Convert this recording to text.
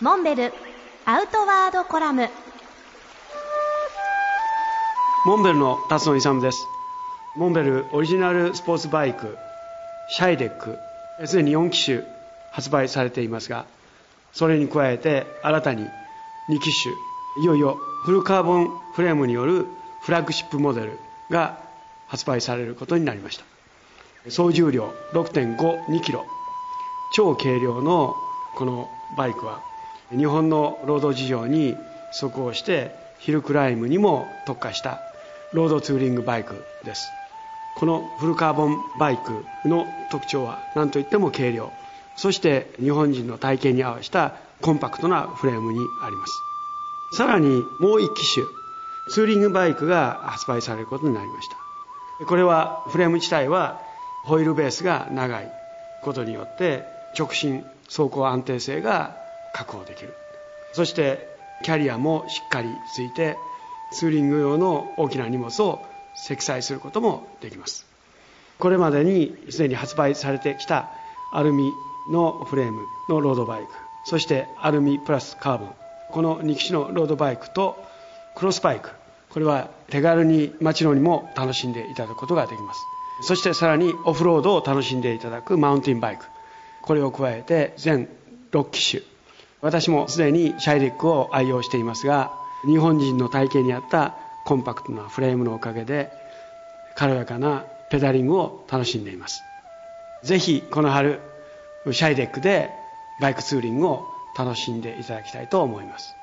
モンベルアウトワードコラム。モンベルの辰野勇です。モンベルオリジナルスポーツバイクシャイデックすでに4機種発売されていますがそれに加えて新たに2機種いよいよフルカーボンフレームによるフラッグシップモデルが発売されることになりました。総重量6.52キロ。超軽量のこのバイクは日本の労働事情に即応してヒルクライムにも特化したロードツーリングバイクです。このフルカーボンバイクの特徴は何といっても軽量。そして日本人の体型に合わせたコンパクトなフレームにあります。さらにもう一機種ツーリングバイクが発売されることになりました。これはフレーム自体はホイールベースが長いことによって直進走行安定性が確保できる。そしてキャリアもしっかりついてツーリング用の大きな荷物を積載することもできます。これまでにすでに発売されてきたアルミのフレームのロードバイクそしてアルミプラスカーボンこの2機種のロードバイクとクロスバイクこれは手軽に街乗りも楽しんでいただくことができます。そしてさらにオフロードを楽しんでいただくマウンテンバイクこれを加えて全6機種私もすでにシャイデックを愛用していますが日本人の体型に合ったコンパクトなフレームのおかげで軽やかなペダリングを楽しんでいます。ぜひこの春シャイデックでバイクツーリングを楽しんでいただきたいと思います。